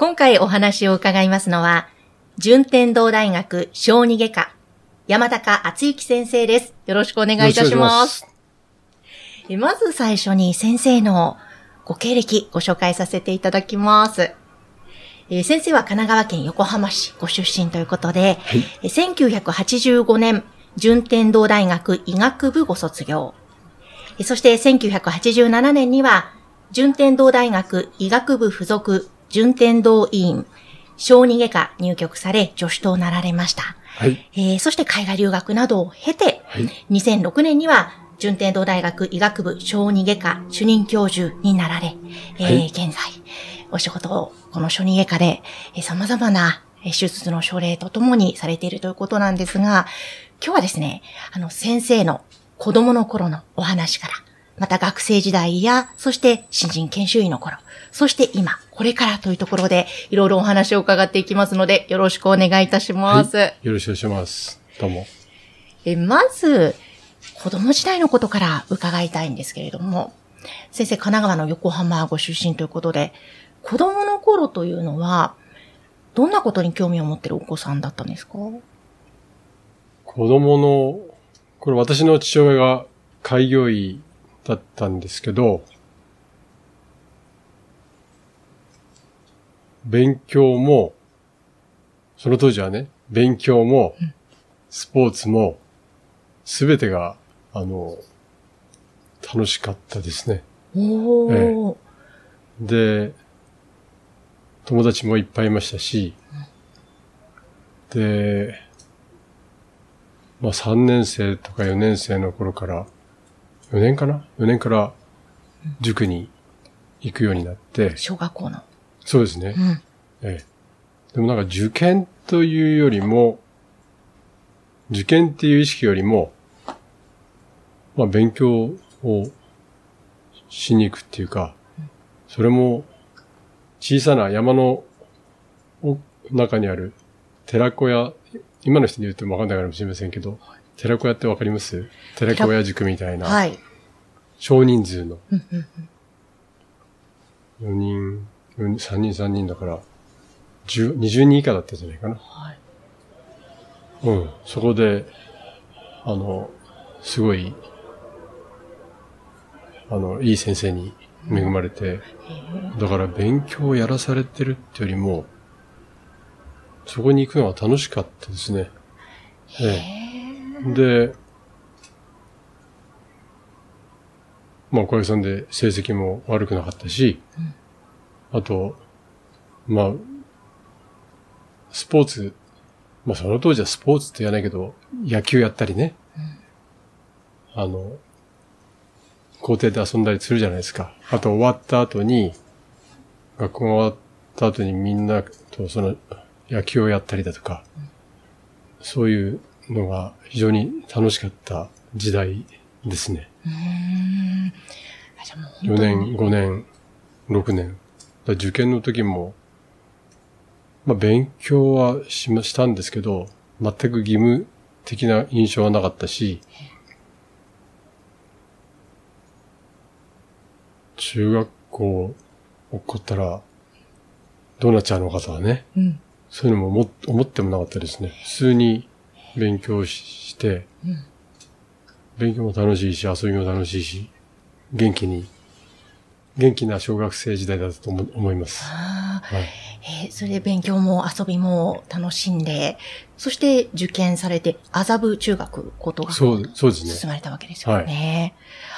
今回お話を伺いますのは、順天堂大学小児外科、山高厚幸先生です。よろしくお願いいたします。ままず最初に先生のご経歴ご紹介させていただきます。えー、先生は神奈川県横浜市ご出身ということで、はい、1985年、順天堂大学医学部ご卒業。そして1987年には、順天堂大学医学部附属順天堂医院、小児外科入局され、助手となられました。はい。えー、そして海外留学などを経て、はい、2006年には、順天堂大学医学部小児外科主任教授になられ、えー、はい、現在、お仕事をこの小児外科で、えー、様々な手術の症例とともにされているということなんですが、今日はですね、あの、先生の子供の頃のお話から、また学生時代や、そして新人研修医の頃、そして今、これからというところで、いろいろお話を伺っていきますので、よろしくお願いいたします。はい、よろしくお願いします。どうも。え、まず、子供時代のことから伺いたいんですけれども、先生、神奈川の横浜ご出身ということで、子供の頃というのは、どんなことに興味を持ってるお子さんだったんですか？子供の、これ私の父親が開業医だったんですけど、勉強も、その当時はね、勉強も、スポーツも、すべてが、あの、楽しかったですね。おええ、で、友達もいっぱいいましたし、で、まあ3年生とか4年生の頃から、4年かな ?4 年から塾に行くようになって。小学校のそうですね。うん、ええ。でもなんか受験というよりも、受験っていう意識よりも、まあ勉強をしに行くっていうか、それも小さな山の中にある寺子屋、今の人に言ってもわかんないかもしれませんけど、寺子屋ってわかります？寺子屋塾みたいな。はい。少人数の。4人、3人3人だから、20人以下だったんじゃないかな。はい。うん。そこで、あの、すごい、あの、いい先生に恵まれて、だから勉強をやらされてるってよりも、そこに行くのは楽しかったですね。ええ。で、まあ、小林さんで成績も悪くなかったし、うん。あと、まあ、スポーツ、まあその当時はスポーツって言わないけど、野球やったりね、うん、あの、校庭で遊んだりするじゃないですか。あと終わった後に、学校が終わった後にみんなとその野球をやったりだとか、うん、そういうのが非常に楽しかった時代ですね。4年、5年、6年。受験の時も、まあ勉強はしましたんですけど、全く義務的な印象はなかったし、中学校起こったら、どうなっちゃうのかとはね、うん、そういうのも思ってもなかったですね。普通に勉強して、うん、勉強も楽しいし、遊びも楽しいし、元気に元気な小学生時代だと思います。はい。えー、それで勉強も遊びも楽しんで、そして受験されて、麻布中学高等学校に進まれたわけですよね。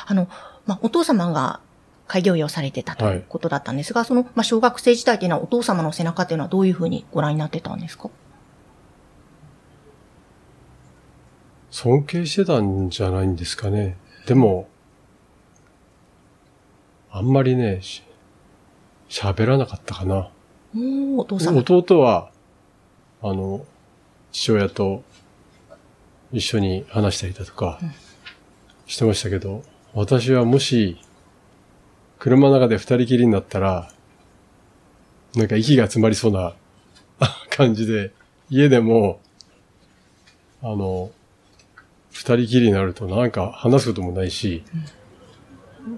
はい、あの、まあ、お父様が開業医をされてたということだったんですが、はい、その、まあ、小学生時代というのはお父様の背中というのはどういうふうにご覧になってたんですか？尊敬してたんじゃないんですかね。でも、あんまりね、喋らなかったかな。お父様。弟は、あの、父親と一緒に話したりだとかしてましたけど、私はもし、車の中で二人きりになったら、なんか息が詰まりそうな 感じで、家でも、あの、二人きりになるとなんか話すこともないし、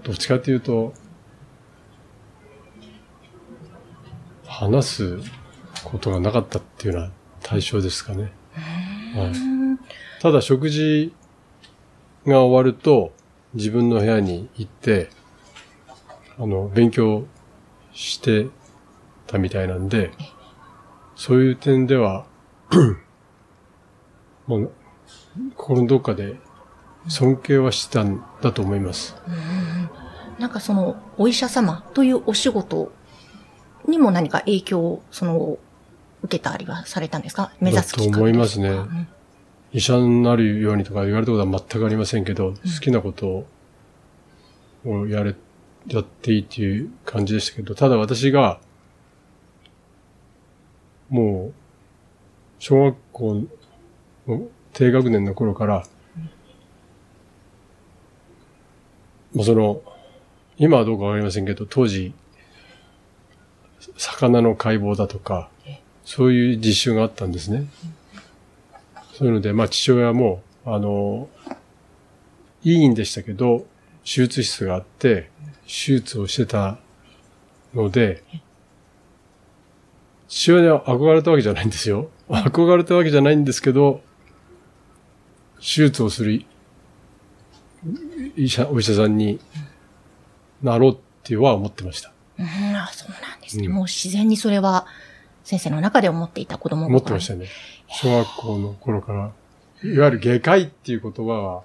どっちかっていうと、話すことがなかったっていうような対象ですかね。はい、ただ食事が終わると自分の部屋に行って、あの、勉強してたみたいなんで、そういう点では、もう、心のどっかで尊敬はしたんだと思います。なんかその、お医者様というお仕事にも何か影響を、その、受けたりはされたんですか？目指すきっかけだと思いますね。うん医者になるようにとか言われたことは全くありませんけど、好きなことをやれ、やっていいっていう感じでしたけど、ただ私が、もう、小学校の低学年の頃から、まあその、今はどうかわかりませんけど、当時、魚の解剖だとか、そういう実習があったんですね。そういうので、まあ父親も、あの、いいんでしたけど、手術室があって、手術をしてたので、父親には憧れたわけじゃないんですよ。憧れたわけじゃないんですけど、手術をする医者、お医者さんになろうっては思ってました。うん、あそうなんですね。うんもう自然にそれは、先生の中で思っていた子供思ってましたね。小学校の頃から。いわゆる外科医っていう言葉は、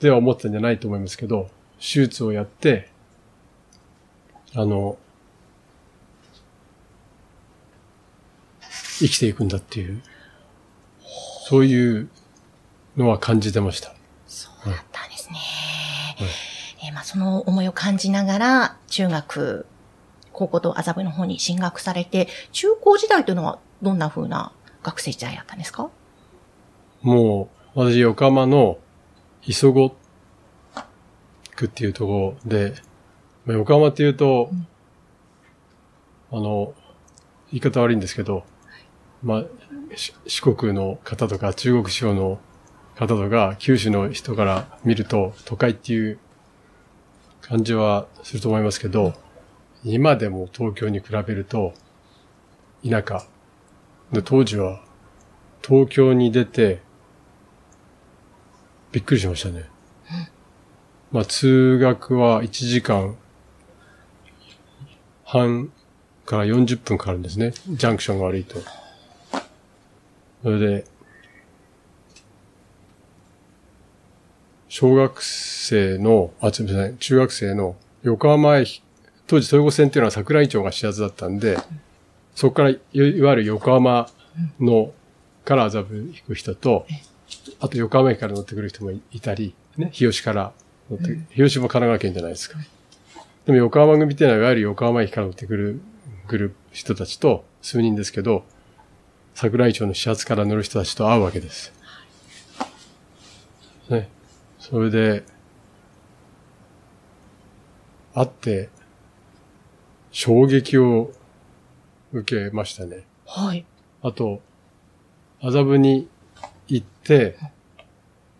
では思ってたんじゃないと思いますけど、手術をやって、あの、生きていくんだっていう、そういうのは感じてました。そうだったんですね。えーまあ、その思いを感じながら、中学、高校と麻布の方に進学されて、中高時代というのはどんな風な学生時代だったんですか？もう、私、横浜の磯子区っていうところで、まあ横浜っていうと、あの、言い方悪いんですけど、まあ、し四国の方とか中国地方の方とか九州の人から見ると都会っていう感じはすると思いますけど、今でも東京に比べると田舎。で、当時は東京に出てびっくりしましたね。まあ、通学は1時間半から40分かかるんですね。ジャンクションが悪いと。それで、小学生の、あ、すみません、中学生の横浜駅、当時東横線っていうのは桜井町が始発だったんで、そこからいいわゆる横浜のから麻布行く人と、あと横浜駅から乗ってくる人もいたり、ね、日吉から乗って、日吉も神奈川県じゃないですか。でも横浜組っていうのは、いわゆる横浜駅から乗ってくる、来る人たちと数人ですけど、桜井町の始発から乗る人たちと会うわけです。ね。それで、会って、衝撃を受けましたね。はい。あと、麻布に行って、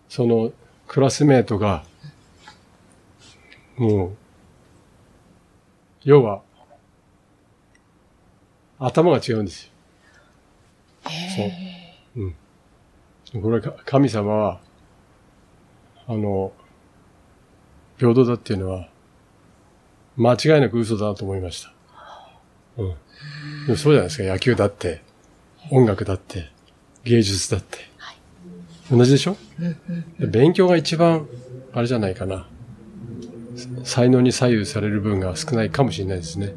そのクラスメートが、もう、要は、頭が違うんですよ。そう。うん。これか、神様は、あの、平等だっていうのは、間違いなく嘘だなと思いました。うん。でもそうじゃないですか。野球だって、音楽だって、芸術だって。同じでしょ、で勉強が一番、あれじゃないかな。才能に左右される分が少ないかもしれないですね。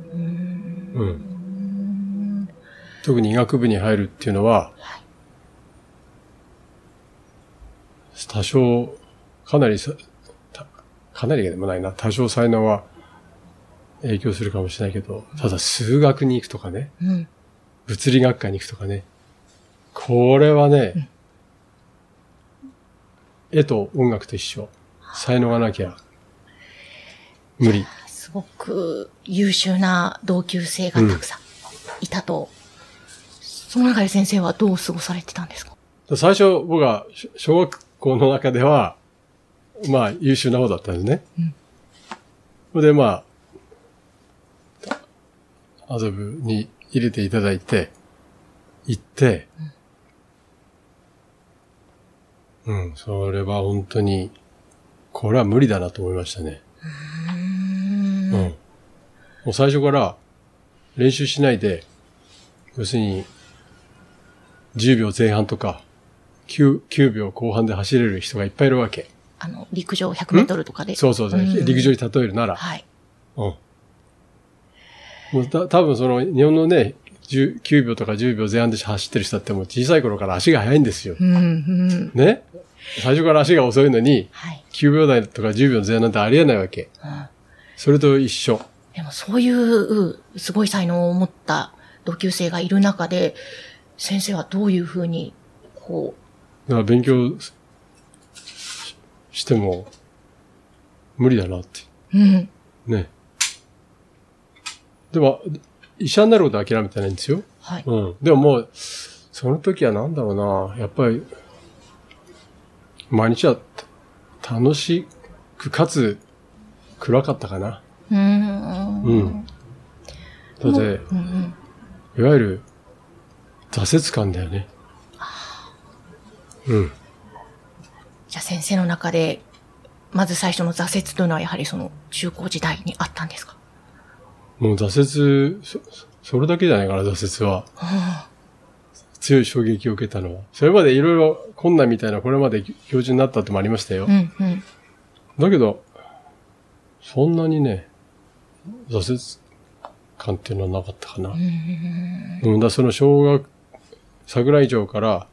うん。特に医学部に入るっていうのは、多少、かなりさ、たかなりでもないな、多少才能は影響するかもしれないけど、ただ数学に行くとかね、うん。物理学科に行くとかね、これはね、絵と音楽と一緒。才能がなきゃ、無理。すごく優秀な同級生がたくさんいたと。その中で先生はどう過ごされてたんですか？最初僕はし小学校の中では、まあ優秀な方だったんですね。うんそれでまあ、遊ぶに入れていただいて、行って、うん、それは本当に、これは無理だなと思いましたね。うん。もう最初から練習しないで、要するに、10秒前半とか、9, 9秒後半で走れる人がいっぱいいるわけ。あの、陸上100メートルとかで。そうそうそう。ん陸上に例えるなら。はい。うん。もうた多分その日本のね、10 9秒とか10秒前半で走ってる人だってもう小さい頃から足が速いんですよ。うん、うん。ね？最初から足が遅いのに、はい。9秒台とか10秒前半なんてありえないわけ。うんそれと一緒。でもそういう、すごい才能を持った同級生がいる中で、先生はどういうふうに、こだから勉強ししても無理だなって。う、うん。ね。でも、医者になることは諦めてないんですよ。はい。うん。でももう、その時はなんだろうな。やっぱり、毎日はた楽しく、かつ暗かったかな。うーん。うん。だって、うんうん。いわゆる挫折感だよね。うん。じゃあ先生の中で、まず最初の挫折というのはやはりその中高時代にあったんですか？もう挫折、そ、それだけじゃないかな、挫折は。強い衝撃を受けたのは。それまでいろいろ困難みたいな、これまで教授になったってもありましたよ。うんうん。だけど、そんなにね、挫折感っていうのはなかったかな。うん、だその小学、桜井町から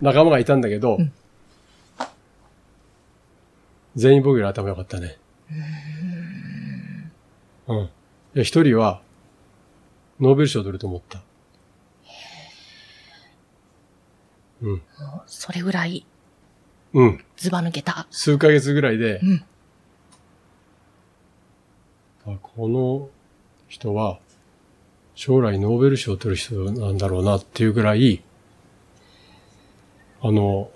仲間がいたんだけど、全員僕より頭良かったね。うん。いや、一人は、ノーベル賞取ると思った。うん。それぐらいうん。ズバ抜けた。数ヶ月ぐらいで、うんあこの人は将来ノーベル賞を取る人なんだろうなっていうぐらい、あの、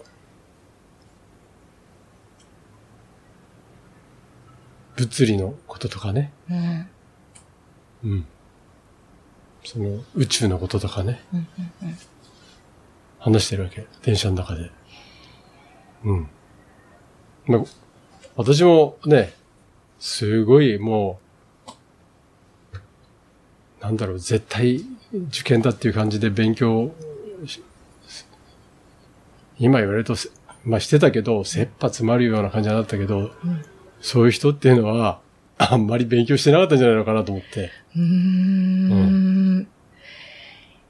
物理のこととかね、うん。うん。その宇宙のこととかね、うんうん話してるわけ。電車の中で。うん。まあ、私もね、すごいもう、なんだろう、絶対受験だっていう感じで勉強し今言われるとせ、まあしてたけど、切羽詰まるような感じになったけど、そういう人っていうのは、あんまり勉強してなかったんじゃないのかなと思って。うーん。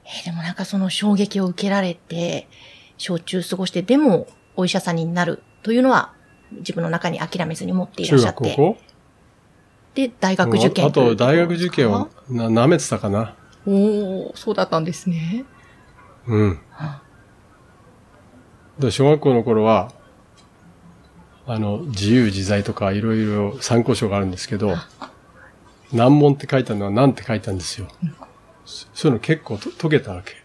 えーでもなんかその衝撃を受けられて、小中過ごして、でもお医者さんになるというのは自分の中に諦めずに持っていら中っしゃって。学高校？で、大学受験あと、大学受験をを。な舐めてたかな。おおそうだったんですね。うん。で小学校の頃は、あの、自由自在とかいろいろ参考書があるんですけど、難問って書いたのは何って書いたんですよ。そういうの結構と解けたわけ。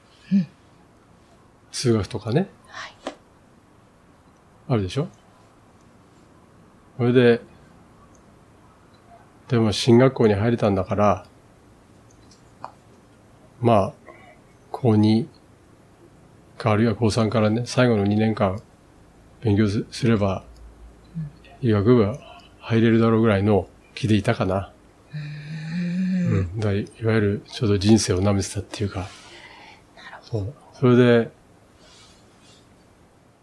数学とかね。あるでしょ？それで、でも進学校に入れたんだから、まあ、高2かあるいは高3からね、最後の2年間勉強すれば、医学部は入れるだろうぐらいの気でいたかな。うん。だいいわゆるちょうど人生を舐めてたっていうか。そう。それで、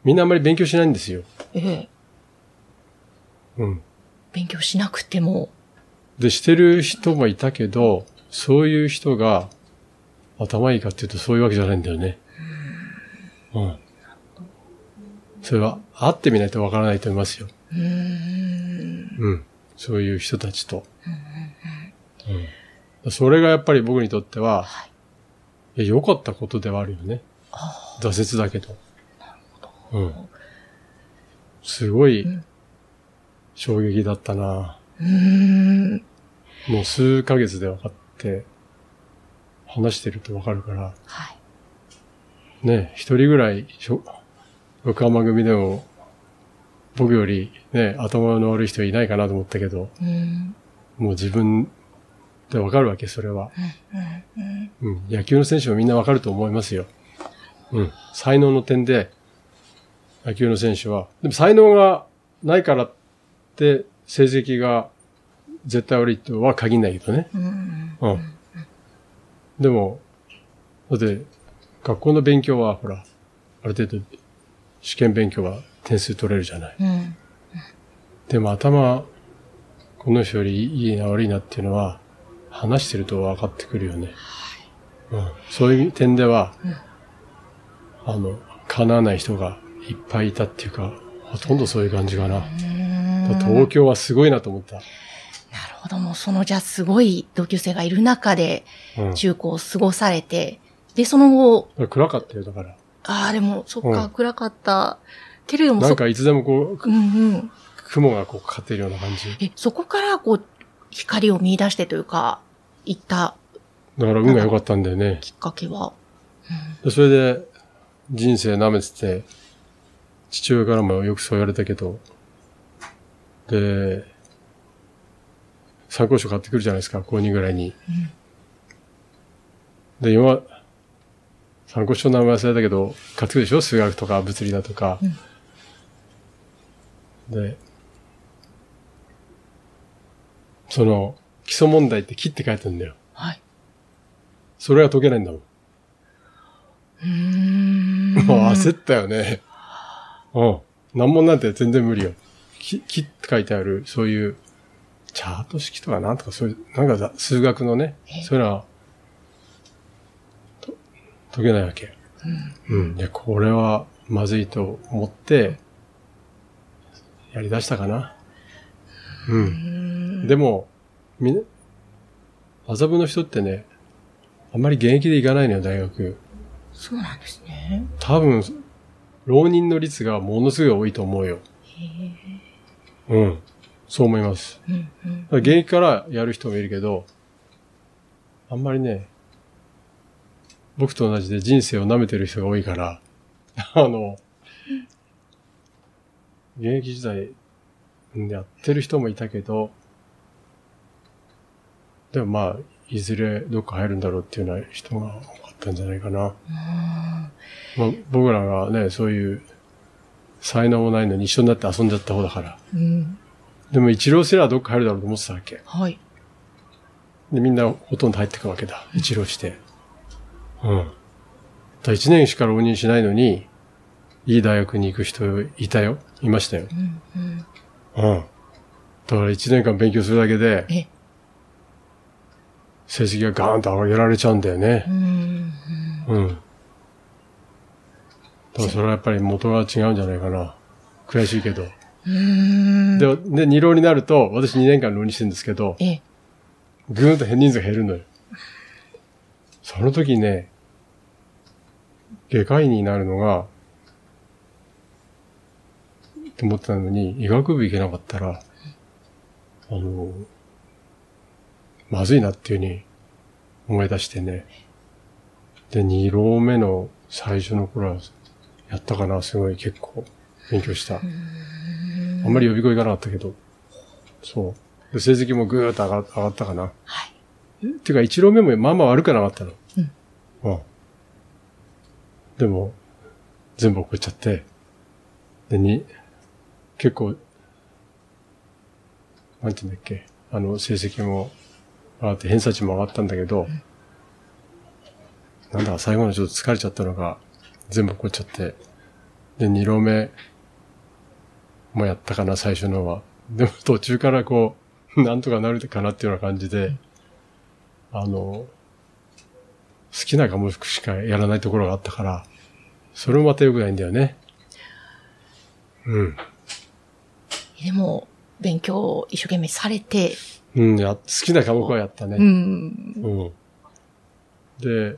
みんなあんまり勉強しないんですよ。ええうん。勉強しなくても、で、してる人もいたけど、そういう人が頭いいかっていうとそういうわけじゃないんだよね。うん。それは会ってみないとわからないと思いますよ。うーん。うん。そういう人たちと。うん。それがやっぱり僕にとっては、はい。いや良かったことではあるよね。あ挫折だけど。うん。すごいうん衝撃だったな。ーうーん。もう数ヶ月で分かって、話してると分かるから、はい。ね、一人ぐらい、横浜組でも、僕よりね、頭の悪い人いないかなと思ったけど、うん。もう自分で分かるわけ、それは。うん。うん。野球の選手もみんな分かると思いますよ。うん。才能の点で、野球の選手は。でも才能がないからって、成績が絶対悪いとは限らないけどね。うん。うん。でも、だって、学校の勉強は、ほら、ある程度、試験勉強は点数取れるじゃない。うん。でも頭、この人よりいいな悪いなっていうのは、話してると分かってくるよね。うん。そういう点では、あの、叶わない人がいっぱいいたっていうか、ほとんどそういう感じかな。うん東京はすごいなと思った。なるほど。もうそのじゃあすごい同級生がいる中でうん。中高を過ごされて、で、その後、暗かったよ、だから。ああ、でも、そっか、うん暗かった。けれども、そなんかいつでもこう、うんうん。雲がこうかかってるような感じ。え、そこからこう、光を見出してというか、行っただから運が良かったんだよね。きっかけは。でそれで、人生舐めてて、父親からもよくそう言われたけど、で、参考書買ってくるじゃないですか、高2ぐらいに。で、今、参考書の名前忘れたけど、買ってくるでしょ？数学とか物理だとか。で、その、基礎問題って切って書いてるんだよ。はい。それが解けないんだもん。うーん。も う焦ったよね。うん。難問なんて全然無理よ。き、きって書いてある、そういう、チャート式とかなんとかそういう、なんかさ数学のねえ、そういうのは、と解けないわけ。うん。で、これはまずいと思って、やり出したかな。う。うんん。でも、み麻布の人ってね、あんまり現役で行かないのよ、大学。そうなんですね。多分、浪人の率がものすごい多いと思うよ。うん。そう思います。うんうん。現役からやる人もいるけど、あんまりね、僕と同じで人生を舐めてる人が多いから、あの、現役時代うんやってる人もいたけど、でもまあ、いずれどっか入るんだろうっていうような人が多かったんじゃないかな。まあ、僕らがね、そういう才能もないのに一緒になって遊んじゃった方だから。うん。でも一浪すればどっか入るだろうと思ってたわけ。はい。で、みんなほとんど入ってくわけだ。一浪して。うん。だ一年しか浪人しないのに、いい大学に行く人いたよ。いましたよ。うんうん。うん。だから一年間勉強するだけで、え、成績がガーンと上げられちゃうんだよねう。んうん。うん。だからそれはやっぱり元が違うんじゃないかな。悔しいけど。うーん。で、で、二浪になると、私2年間浪人してるんですけど、え、ぐーんと人数が減るのよ。その時ね、外科医になるのが、と思ってたのに、医学部行けなかったら、あの、まずいなっていうふうに思い出してね。で、二浪目の最初の頃は、やったかな、すごい結構勉強した。あんまり予備校行かなかったけど、そう。で成績もぐーっと上が上がったかな。はい。てか、一浪目もまあまあ悪くなかったの。うん。うん。でも、全部送っちゃって、で、に、結構、なんて言うんだっけ、あの、成績も上がって、偏差値も上がったんだけど、なんだか最後のちょっと疲れちゃったのが、全部送っちゃって、で、二浪目もやったかな、最初のは。でも途中からこう、なんとかなるかなっていうような感じで、あの、好きな科目しかやらないところがあったから、それもまた良くないんだよね。うん。でも、勉強を一生懸命されて、うん、や、好きな科目はやったね。うん。うん。で、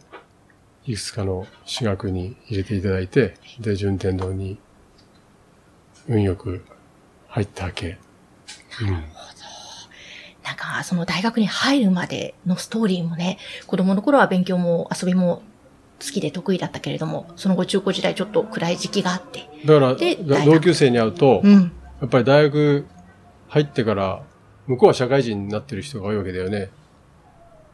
いくつかの私学に入れていただいて、で、順天堂に運よく入ったわけ。うん。なんか、その大学に入るまでのストーリーもね、子供の頃は勉強も遊びも好きで得意だったけれども、その後中高時代ちょっと暗い時期があって。だから、同級生に会うと、うん。やっぱり大学入ってから、向こうは社会人になってる人が多いわけだよね。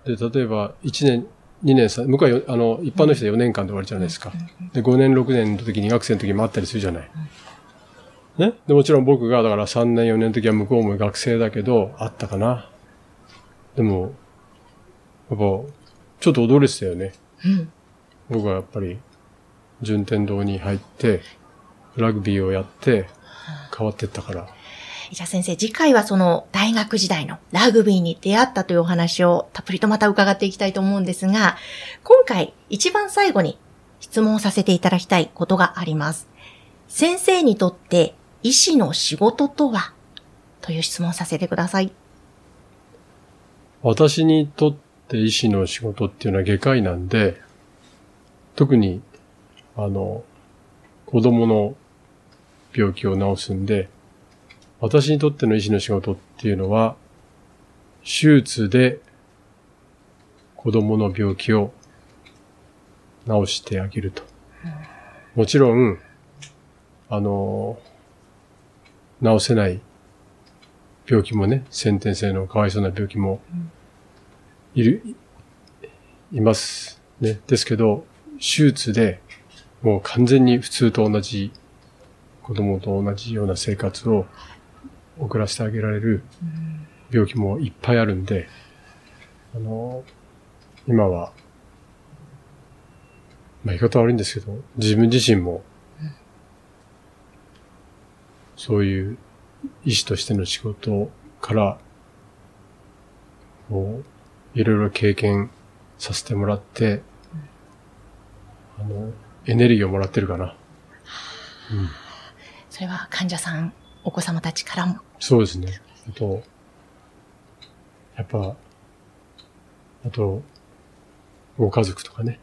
で、例えば、1年、2年、3向こうはよあの、一般の人は4年間で終わりじゃないですか。で、5年、6年の時、2学生の時もあったりするじゃない。ね？で、もちろん僕が、だから3年、4年の時は向こうも学生だけど、あったかな。でも、やっぱ、ちょっと驚いてたよね。うん。僕はやっぱり、順天堂に入って、ラグビーをやって、変わってったから。じゃあ先生、次回はその大学時代のラグビーに出会ったというお話をたっぷりとまた伺っていきたいと思うんですが、今回一番最後に質問させていただきたいことがあります。先生にとって医師の仕事とは？という質問をさせてください。私にとって医師の仕事っていうのは外科医なんで、特に、あの、子供の病気を治すんで、私にとっての医師の仕事っていうのは、手術で子供の病気を治してあげると。もちろん、あの、治せない病気もね、先天性のかわいそうな病気もいる、います。ね。ですけど、手術でもう完全に普通と同じ、子供と同じような生活を送らせてあげられる病気もいっぱいあるんで、あの、今は、まあ言い方悪いんですけど、自分自身も、そういう医師としての仕事から、こう、いろいろ経験させてもらって、あの、エネルギーをもらってるかな。うん。それは患者さん、お子様たちからも。そうですね。あと、やっぱ、あと、ご家族とかね。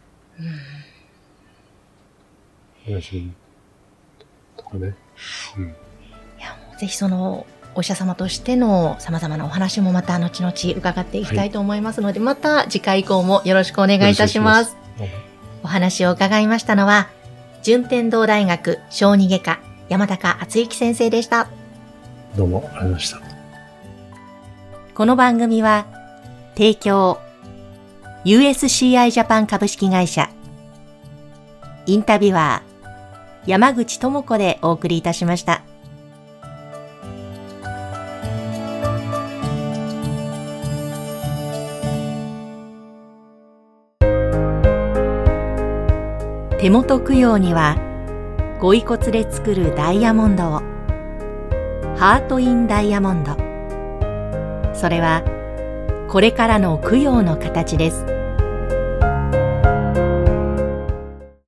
親父とかね。うん。いや、もうぜひその、お医者様としての様々なお話もまた後々伺っていきたいと思いますので、また次回以降もよろしくお願いいたします。おます。お話を伺いましたのは、順天堂大学小児外科山高敦之先生でした。どうもありがとうございました。この番組は、提供、USCI ジャパン株式会社、インタビュアー、山口智子でお送りいたしました。手元供養には、ご遺骨で作るダイヤモンドを、ハート・イン・ダイヤモンド。それは、これからの供養の形です。